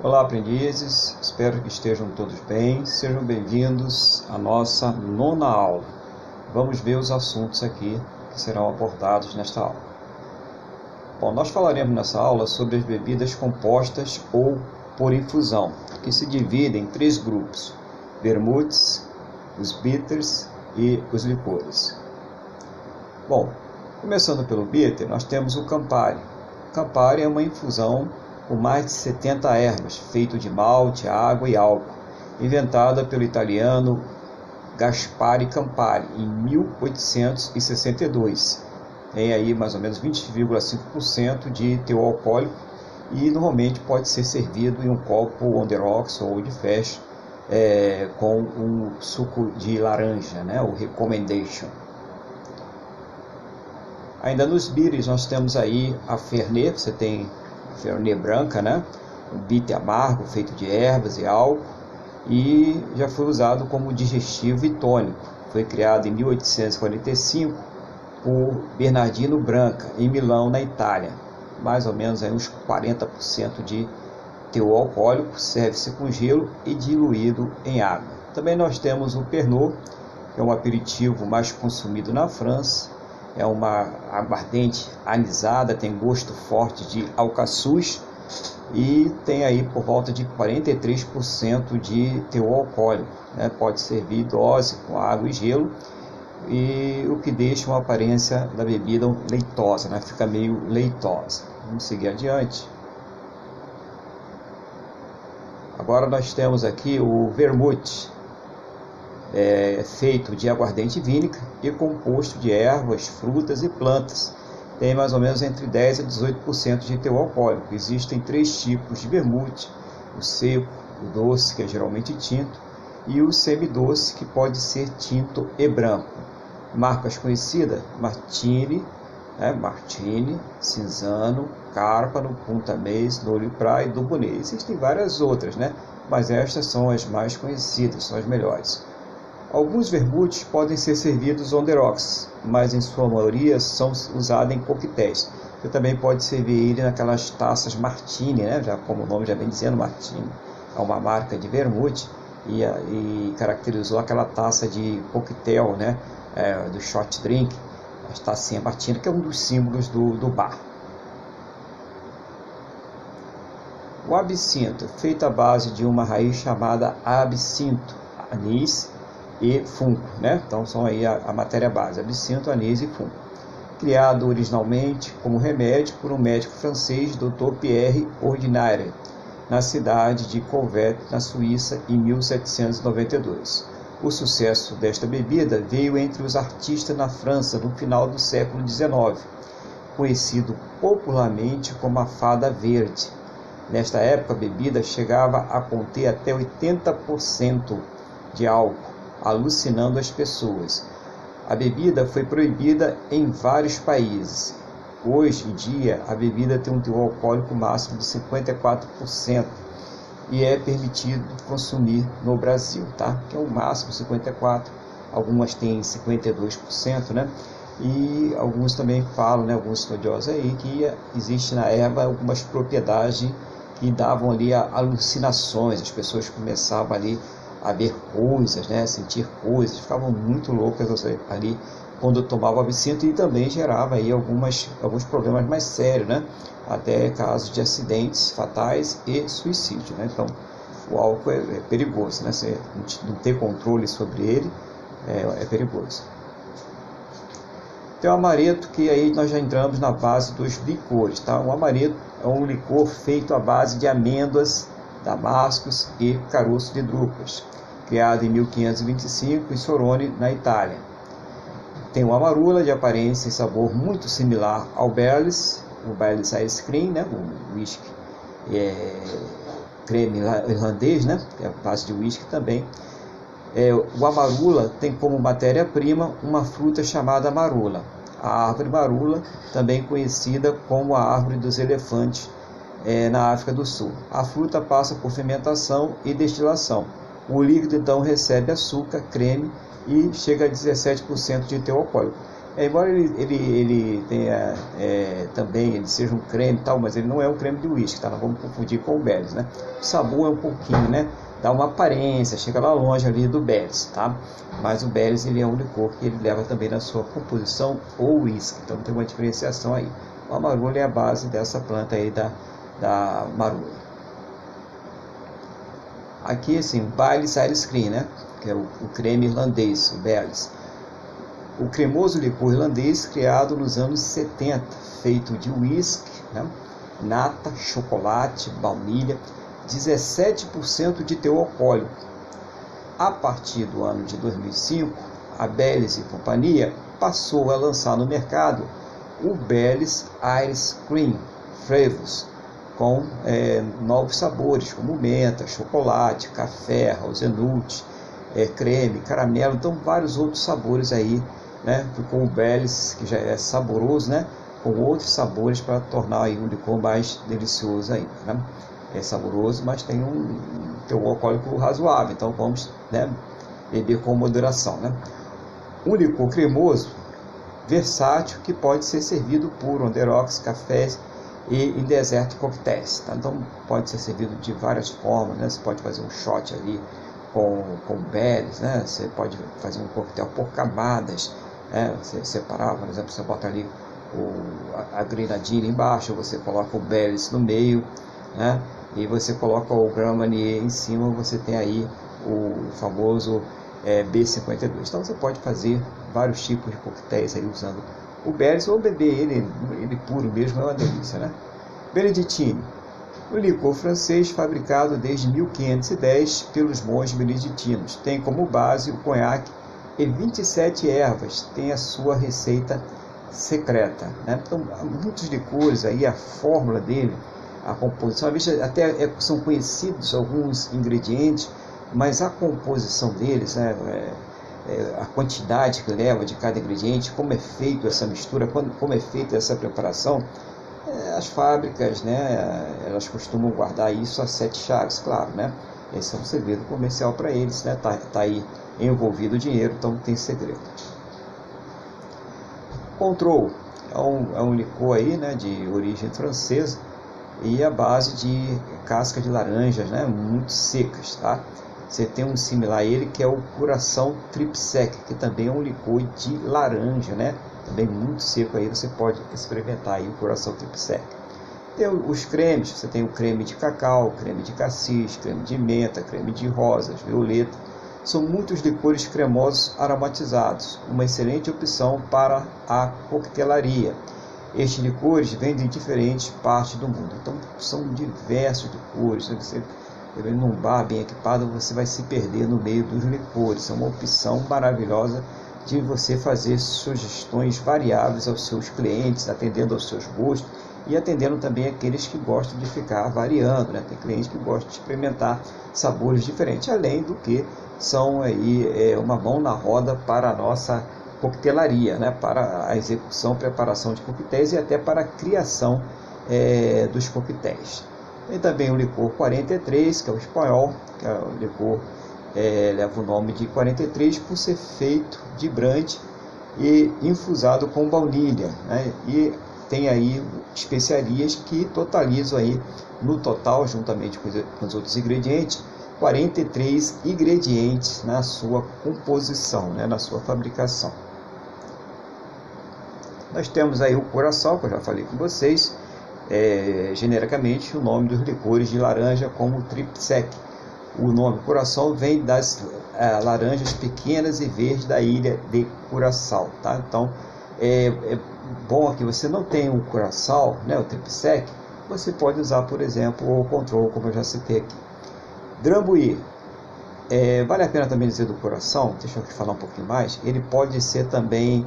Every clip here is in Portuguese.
Olá, aprendizes, espero que estejam todos bem. Sejam bem-vindos à nossa nona aula. Vamos ver os assuntos aqui que serão abordados nesta aula. Bom, nós falaremos nessa aula sobre as bebidas compostas ou por infusão, que se dividem em três grupos: vermutes, os bitters e os licores. Bom, começando pelo bitter, nós temos o Campari. Campari é uma infusão com mais de 70 ervas, feito de malte, água e álcool, inventada pelo italiano Gaspari Campari em 1862. Tem aí mais ou menos 20,5% de teor alcoólico e normalmente pode ser servido em um copo on the rocks ou de festa é, com um suco de laranja, né, o recommendation. Ainda nos bires nós temos aí a Fernet, você tem Fernet branca, né? Um bitter amargo feito de ervas e álcool e já foi usado como digestivo e tônico. Foi criado em 1845 por Bernardino Branca em Milão, na Itália. Mais ou menos aí uns 40% de teor alcoólico, serve-se com gelo e diluído em água. Também nós temos o Pernod, que é um aperitivo mais consumido na França é uma aguardente anisada, tem gosto forte de alcaçuz e tem aí por volta de 43% de teor alcoólico. Né? Pode servir dose com água e gelo, e o que deixa uma aparência da bebida leitosa, né? fica meio leitosa. Vamos seguir adiante. Agora nós temos aqui o vermute, é feito de aguardente vínica e composto de ervas, frutas e plantas. Tem mais ou menos entre 10 a 18% de teor alcoólico. Existem três tipos de vermute: o seco, o doce, que é geralmente tinto, e o semidoce, que pode ser tinto e branco. Marcas conhecidas: Martini, né, Martini, Cinzano, Carpano, Punta Mês, Nolio Praia e Dubonnet. Existem várias outras, né? mas estas são as mais conhecidas, são as melhores. Alguns vermutes podem ser servidos on the rocks, mas em sua maioria são usados em coquetéis. Você também pode servir ele naquelas taças Martini, né? já como o nome já vem dizendo, Martini. É uma marca de vermute e, e caracterizou aquela taça de coquetel, né? É, do shot drink, a tacinha Martini, que é um dos símbolos do, do bar. O absinto, feito à base de uma raiz chamada absinto, anis, e fungo, né? Então são aí a, a matéria base, absinto, anis e fungo. Criado originalmente como remédio por um médico francês, Dr. Pierre Ordinaire, na cidade de Colvet, na Suíça, em 1792. O sucesso desta bebida veio entre os artistas na França no final do século XIX, conhecido popularmente como a fada verde. Nesta época, a bebida chegava a conter até 80% de álcool alucinando as pessoas. A bebida foi proibida em vários países. Hoje em dia, a bebida tem um teor alcoólico máximo de 54% e é permitido consumir no Brasil, tá? Que é o máximo 54, algumas têm 52%, né? E alguns também falam, né, alguns estudiosos aí, que existe na erva algumas propriedades que davam ali alucinações, as pessoas começavam ali a ver coisas, né, sentir coisas, ficavam muito loucas ali quando tomava absinto e também gerava aí algumas, alguns problemas mais sérios, né, até casos de acidentes fatais e suicídio. Né, então, o álcool é, é perigoso, né, você não ter controle sobre ele é, é perigoso. Tem o amareto, que aí nós já entramos na base dos licores. Tá? O amareto é um licor feito à base de amêndoas, damascos e caroço de drupas, criado em 1525 em Sorone, na Itália. Tem o amarula, de aparência e sabor muito similar ao Berlis, o Berlis Ice Cream, né, o whisky é, creme irlandês, né, que é a base de whisky também. É, o amarula tem como matéria-prima uma fruta chamada marula, a árvore marula, também conhecida como a árvore dos elefantes é, na África do Sul. A fruta passa por fermentação e destilação. O líquido então recebe açúcar, creme e chega a 17% de teor alcoólico. É, embora ele, ele, ele tenha é, também, ele seja um creme e tal, mas ele não é um creme de uísque, tá? Não vamos confundir com o Baileys, né? O sabor é um pouquinho, né? Dá uma aparência, chega lá longe ali do Baileys, tá? Mas o Baileys, ele é um licor que ele leva também na sua composição o uísque, então tem uma diferenciação aí. O amarula é a base dessa planta aí da, da marula. Aqui, assim, Baileys Ice Cream, né? Que é o, o creme irlandês, o Baileys o cremoso licor irlandês criado nos anos 70, feito de uísque, né, nata, chocolate, baunilha, 17% de teor alcoólico. A partir do ano de 2005, a Baileys e companhia passou a lançar no mercado o Baileys Ice Cream Flavors, com é, novos sabores como menta, chocolate, café, rosenut, é, creme, caramelo, então vários outros sabores aí né, com o Baileys, que já é saboroso, né, com outros sabores para tornar aí um licor mais delicioso ainda. Né? É saboroso, mas tem um, tem um alcoólico razoável, então vamos né, beber com moderação. Né? Um licor cremoso, versátil, que pode ser servido por rocks, cafés e em deserto coquetéis. Tá? Então pode ser servido de várias formas, né? você pode fazer um shot ali com, com berries, né? você pode fazer um coquetel por camadas, é, você separar, por exemplo, você bota ali o, a, a grenadina embaixo, você coloca o Baileys no meio, né? e você coloca o Grand em cima, você tem aí o famoso é, B52. Então você pode fazer vários tipos de coquetéis aí usando o Baileys ou beber ele, ele puro mesmo, é uma delícia. Né? Beneditine, o licor francês fabricado desde 1510 pelos monges beneditinos. Tem como base o conhaque e 27 ervas têm a sua receita secreta. Né? Então, muitos licores aí, a fórmula dele, a composição, até é, são conhecidos alguns ingredientes, mas a composição deles, né, é, a quantidade que leva de cada ingrediente, como é feito essa mistura, como, é feita essa preparação, é, as fábricas, né, elas costumam guardar isso a sete chaves, claro, né? Esse é um segredo comercial para eles, né? Tá, tá aí envolvido o dinheiro, então não tem segredo. Control é um, é um licor aí, né, de origem francesa e a base de casca de laranjas, né, muito secas, tá? Você tem um similar a ele que é o Curação Tripsec, que também é um licor de laranja, né? Também muito seco aí, você pode experimentar aí o Curação Tripsec. Tem os cremes, você tem o creme de cacau, creme de cassis, creme de menta, creme de rosas, violeta, são muitos licores cremosos aromatizados, uma excelente opção para a coquetelaria. Estes licores vêm de diferentes partes do mundo, então são diversos licores. Você num bar bem equipado, você vai se perder no meio dos licores. É uma opção maravilhosa de você fazer sugestões variáveis aos seus clientes, atendendo aos seus gostos e atendendo também aqueles que gostam de ficar variando, né? Tem clientes que gostam de experimentar sabores diferentes, além do que são aí é, uma mão na roda para a nossa coquetelaria, né? Para a execução, preparação de coquetéis e até para a criação é, dos coquetéis. Tem também o licor 43, que é o espanhol, que é o licor é, leva o nome de 43 por ser feito de brande e infusado com baunilha, né? E tem aí especiarias que totalizam aí no total, juntamente com os outros ingredientes, 43 ingredientes na sua composição, né, na sua fabricação. Nós temos aí o coração, que eu já falei com vocês, é, genericamente o nome dos licores de laranja como Tripsec. O nome coração vem das é, laranjas pequenas e verdes da ilha de Curaçao, tá? Então, é, é bom que você não tem o coração, né, o Tripsec, você pode usar, por exemplo, o control, como eu já citei aqui. Drambuí, é, vale a pena também dizer do coração, deixa eu falar um pouquinho mais, ele pode ser também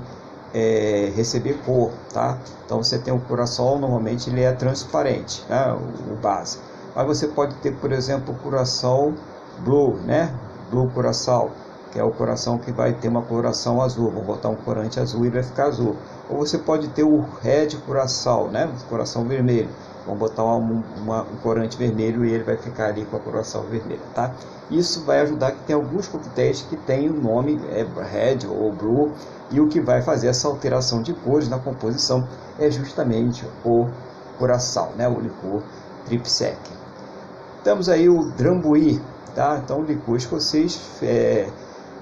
é, receber cor, tá? Então você tem o coração, normalmente ele é transparente, né? o, o base. Mas você pode ter, por exemplo, o coração blue, né? Blue coração, que é o coração que vai ter uma coloração azul. Vou botar um corante azul e vai ficar azul. Ou você pode ter o red coração, né? Coração vermelho, vão botar uma, uma, um corante vermelho e ele vai ficar ali com a coroação vermelha, tá? Isso vai ajudar que tem alguns coquetéis que tem o nome é red ou blue e o que vai fazer essa alteração de cores na composição é justamente o coração, né? O licor tripsec. Temos aí o Drambuie, tá? Então, licor escocês é,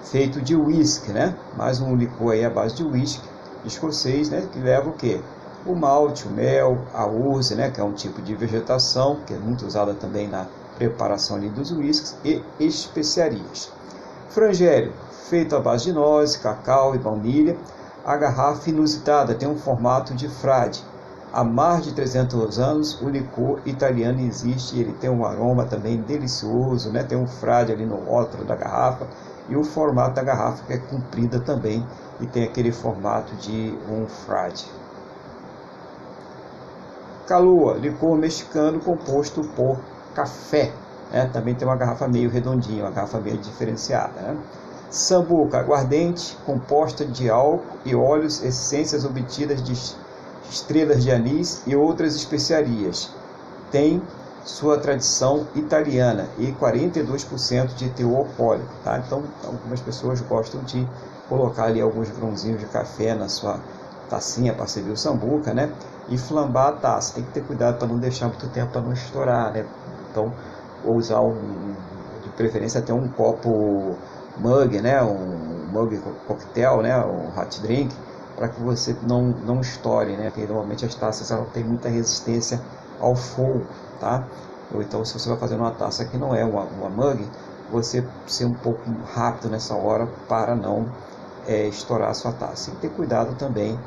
feito de whisky, né? Mais um licor aí à base de whisky escocês, né? Que leva o quê? O malte, o mel, a urze, né? Que é um tipo de vegetação que é muito usada também na preparação ali dos whiskies e especiarias. Frangério, feito à base de nozes, cacau e baunilha. A garrafa inusitada tem um formato de frade. Há mais de 300 anos o licor italiano existe, ele tem um aroma também delicioso, né? tem um frade ali no rótulo da garrafa e o formato da garrafa que é comprida também e tem aquele formato de um frade. Calua, licor mexicano composto por café. Né? Também tem uma garrafa meio redondinha, uma garrafa meio diferenciada. Né? Sambuca, aguardente composta de álcool e óleos, essências obtidas de estrelas de anis e outras especiarias. Tem sua tradição italiana e 42% de teor alcoólico. Tá? Então, algumas pessoas gostam de colocar ali alguns grãozinhos de café na sua tacinha para servir o sambuca, né? E flambar a taça. Tem que ter cuidado para não deixar muito tempo para não estourar, né? Então, ou usar um, de preferência até um copo mug, né? Um mug coquetel, né? Um hot drink, para que você não, não estoure, né? Porque normalmente as taças ela têm muita resistência ao fogo, tá? Ou então, se você vai fazer uma taça que não é uma, uma mug, você ser um pouco rápido nessa hora para não é, estourar a sua taça. E ter cuidado também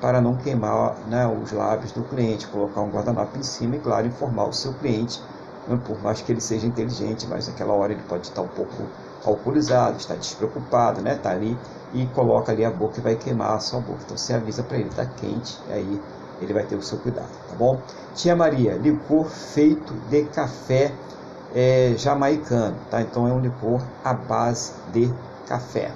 para não queimar né, os lábios do cliente, colocar um guardanapo em cima e, claro, informar o seu cliente, né, por mais que ele seja inteligente, mas naquela hora ele pode estar um pouco alcoolizado, está despreocupado, né, tá ali e coloca ali a boca e vai queimar a sua boca. Então você avisa para ele, está quente, e aí ele vai ter o seu cuidado, tá bom? Tia Maria, licor feito de café é, jamaicano, tá? Então é um licor à base de café.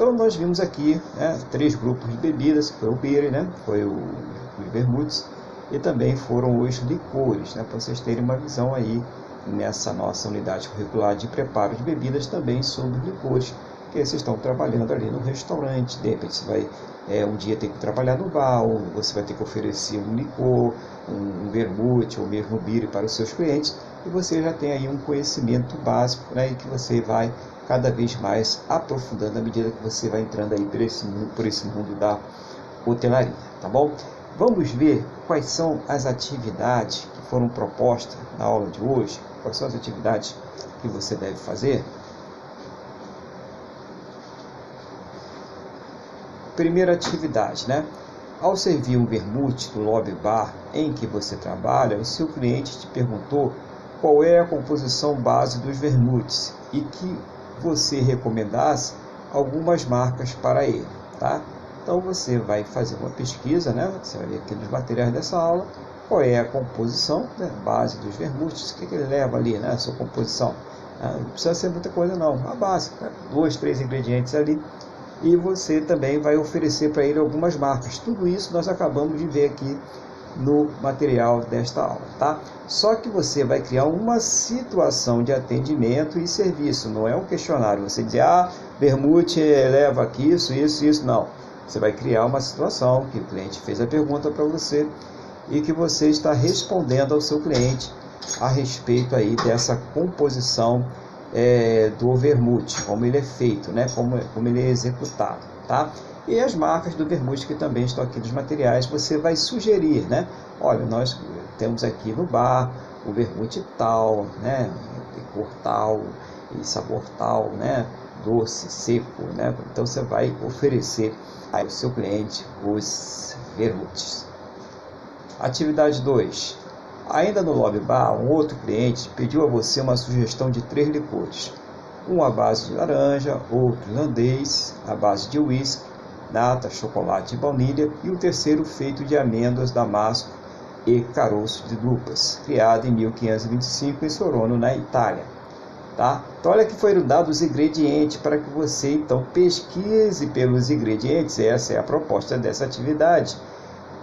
Então nós vimos aqui né, três grupos de bebidas, foi o beer, né, foi o, os vermutes e também foram os licores, né, para vocês terem uma visão aí nessa nossa unidade curricular de preparo de bebidas também sobre licores, que vocês estão trabalhando ali no restaurante, de repente você vai é, um dia ter que trabalhar no bar, você vai ter que oferecer um licor, um, um vermute ou mesmo beer para os seus clientes, e você já tem aí um conhecimento básico né, que você vai cada vez mais aprofundando à medida que você vai entrando aí por esse, por esse mundo da hotelaria, tá bom? Vamos ver quais são as atividades que foram propostas na aula de hoje, quais são as atividades que você deve fazer. Primeira atividade, né? Ao servir um vermute no lobby bar em que você trabalha, o seu cliente te perguntou qual é a composição base dos vermutes e que você recomendasse algumas marcas para ele, tá? Então você vai fazer uma pesquisa, né? Você vai ver aqui nos materiais dessa aula qual é a composição, né? base dos vermutes, o que, que ele leva ali, né? A sua composição. Ah, não precisa ser muita coisa não, a base, né? dois, três ingredientes ali. E você também vai oferecer para ele algumas marcas. Tudo isso nós acabamos de ver aqui no material desta aula, tá? Só que você vai criar uma situação de atendimento e serviço, não é um questionário. Você dizer, ah, leva aqui isso, isso, isso, não. Você vai criar uma situação que o cliente fez a pergunta para você e que você está respondendo ao seu cliente a respeito aí dessa composição é, do vermute, como ele é feito, né? como, como ele é executado, tá? E as marcas do vermute que também estão aqui nos materiais, você vai sugerir, né? Olha, nós temos aqui no bar o vermute tal, né? Cor tal e sabor tal, né? Doce, seco, né? Então você vai oferecer ao seu cliente os vermutes. Atividade 2. Ainda no lobby bar, um outro cliente pediu a você uma sugestão de três licores. Um à base de laranja, outro irlandês, à base de uísque nata, chocolate e baunilha, e o terceiro feito de amêndoas, damasco e caroço de drupas, criado em 1525 em Sorono, na Itália. Tá? Então, olha que foram dados os ingredientes para que você então pesquise pelos ingredientes. Essa é a proposta dessa atividade.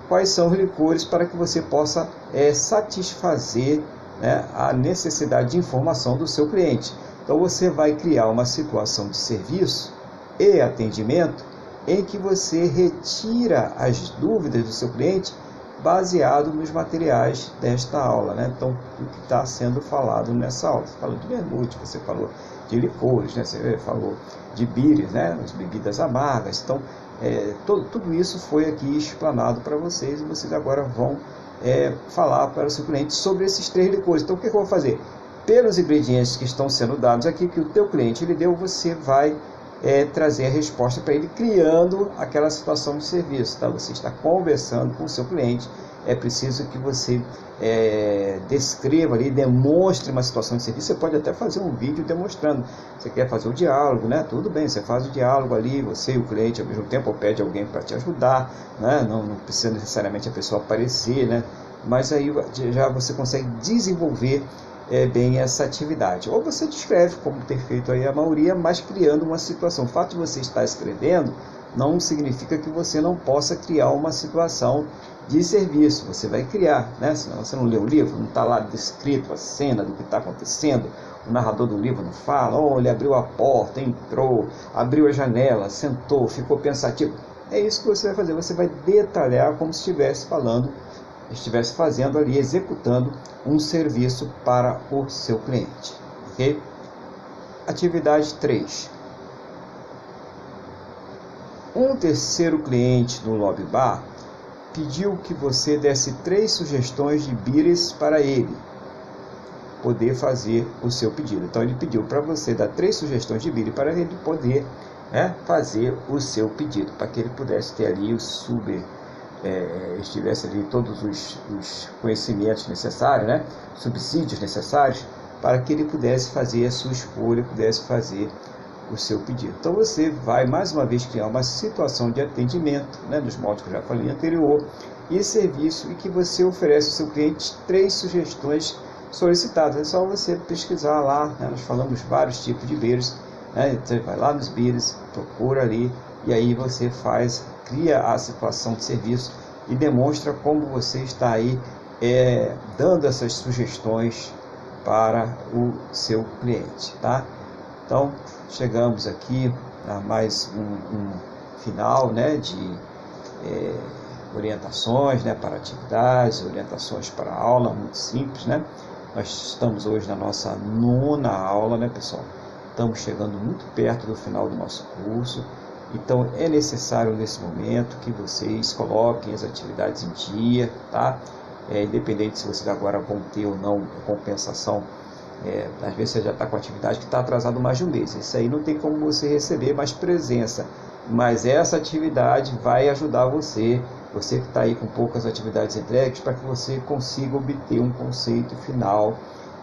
quais são os licores para que você possa é, satisfazer né, a necessidade de informação do seu cliente. Então você vai criar uma situação de serviço e atendimento em que você retira as dúvidas do seu cliente baseado nos materiais desta aula. Né? Então, o que está sendo falado nessa aula. Você falou de vermute, você falou de licores, né? você falou de bires, né? as bebidas amargas. Então, é, todo, tudo isso foi aqui explanado para vocês e vocês agora vão é, falar para o seu cliente sobre esses três licores. Então, o que, que eu vou fazer? Pelos ingredientes que estão sendo dados aqui, que o teu cliente lhe deu, você vai é, trazer a resposta para ele, criando aquela situação de serviço. Tá? Você está conversando com o seu cliente, é preciso que você é, descreva ali, demonstre uma situação de serviço. Você pode até fazer um vídeo demonstrando. Você quer fazer o diálogo, né? Tudo bem, você faz o diálogo ali, você e o cliente ao mesmo tempo, ou pede alguém para te ajudar, né? Não, não precisa necessariamente a pessoa aparecer, né? Mas aí já você consegue desenvolver é, bem essa atividade. Ou você descreve, como tem feito aí a maioria, mas criando uma situação. O fato de você estar escrevendo não significa que você não possa criar uma situação de serviço. Você vai criar, né? Senão você não lê o livro, não está lá descrito a cena do que está acontecendo. O narrador do livro não fala, oh, ele abriu a porta, entrou, abriu a janela, sentou, ficou pensativo. É isso que você vai fazer. Você vai detalhar como se estivesse falando estivesse fazendo ali, executando um serviço para o seu cliente. Ok? Atividade 3. Um terceiro cliente no lobby bar pediu que você desse três sugestões de bires para ele poder fazer o seu pedido. Então ele pediu para você dar três sugestões de bire para ele poder né, fazer o seu pedido, para que ele pudesse ter ali o super é, estivesse ali todos os, os, conhecimentos necessários, né, subsídios necessários, para que ele pudesse fazer a sua escolha, pudesse fazer o seu pedido. Então você vai mais uma vez criar uma situação de atendimento, né, dos modos que eu já falei anterior, e serviço, e que você oferece ao seu cliente três sugestões solicitadas. É só você pesquisar lá, né, nós falamos vários tipos de beers, né, você vai lá nos beers, procura ali, e aí você faz cria a situação de serviço e demonstra como você está aí é, dando essas sugestões para o seu cliente, tá? Então chegamos aqui a mais um, um final, né, de é, orientações, né, para atividades, orientações para aula, muito simples, né? Nós estamos hoje na nossa nona aula, né, pessoal? Estamos chegando muito perto do final do nosso curso. Então é necessário nesse momento que vocês coloquem as atividades em dia, tá? É, independente se vocês agora vão ter ou não compensação, é, às vezes você já está com atividade que está atrasado mais de um mês. Isso aí não tem como você receber mais presença, mas essa atividade vai ajudar você, você que está aí com poucas atividades entregues, para que você consiga obter um conceito final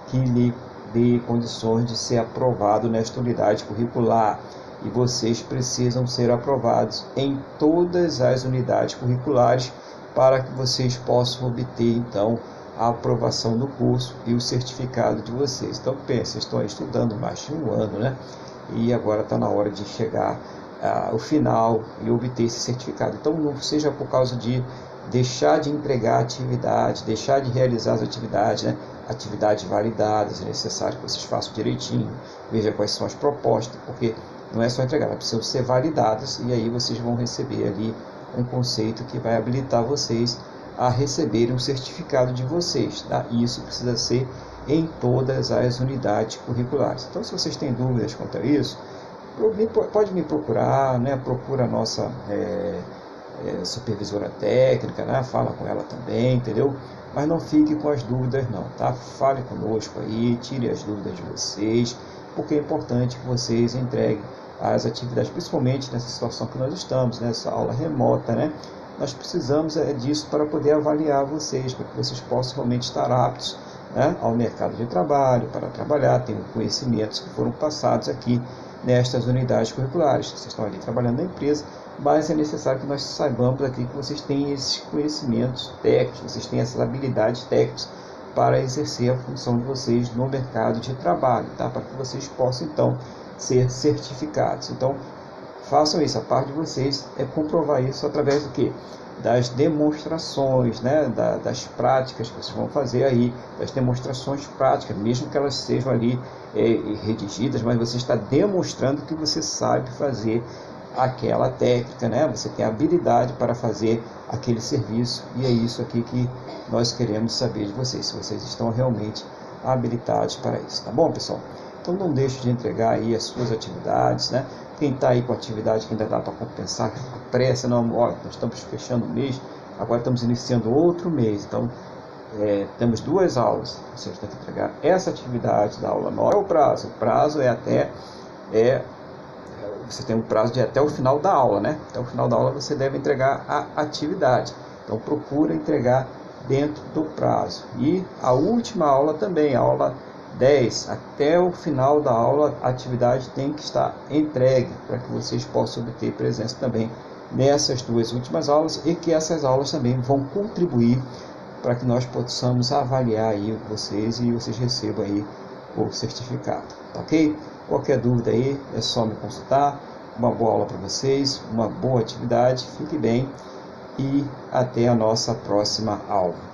que lhe dê condições de ser aprovado nesta unidade curricular e vocês precisam ser aprovados em todas as unidades curriculares para que vocês possam obter então a aprovação do curso e o certificado de vocês. Então pense, estão estudando mais de um ano, né? E agora está na hora de chegar ah, ao final e obter esse certificado. Então não seja por causa de deixar de entregar atividade, deixar de realizar as atividades, né? atividades validadas, é necessário que vocês façam direitinho, veja quais são as propostas, porque não é só entregar, precisam ser validadas e aí vocês vão receber ali um conceito que vai habilitar vocês a receberem um certificado de vocês. Tá? Isso precisa ser em todas as unidades curriculares. Então, se vocês têm dúvidas quanto a isso, pode me procurar, né? procura a nossa é, é, supervisora técnica, né? fala com ela também, entendeu? Mas não fique com as dúvidas não, tá? Fale conosco aí, tire as dúvidas de vocês, porque é importante que vocês entreguem as atividades, principalmente nessa situação que nós estamos, nessa aula remota, né? Nós precisamos é, disso para poder avaliar vocês, para que vocês possam realmente estar aptos né, ao mercado de trabalho, para trabalhar, tenham conhecimentos que foram passados aqui nestas unidades curriculares. Vocês estão ali trabalhando na empresa, mas é necessário que nós saibamos aqui que vocês têm esses conhecimentos técnicos, vocês têm essas habilidades técnicas para exercer a função de vocês no mercado de trabalho, tá? para que vocês possam então ser certificados. Então, façam isso. A parte de vocês é comprovar isso através do que? das demonstrações, né, da, das práticas que vocês vão fazer aí, das demonstrações práticas, mesmo que elas sejam ali é, redigidas, mas você está demonstrando que você sabe fazer aquela técnica, né? Você tem habilidade para fazer aquele serviço e é isso aqui que nós queremos saber de vocês, se vocês estão realmente habilitados para isso, tá bom, pessoal? Então não deixe de entregar aí as suas atividades, né? Quem está aí com atividade que ainda dá para compensar, a pressa, não, ó, nós estamos fechando o mês, agora estamos iniciando outro mês, então é, temos duas aulas, você tem que entregar essa atividade da aula nova, é o prazo, o prazo é até, é, você tem um prazo de até o final da aula, né? Até o final da aula você deve entregar a atividade, então procura entregar dentro do prazo. E a última aula também, a aula 10, até o final da aula, a atividade tem que estar entregue para que vocês possam obter presença também nessas duas últimas aulas e que essas aulas também vão contribuir para que nós possamos avaliar aí vocês e vocês recebam aí o certificado, tá ok? Qualquer dúvida aí é só me consultar. Uma boa aula para vocês, uma boa atividade, fique bem e até a nossa próxima aula.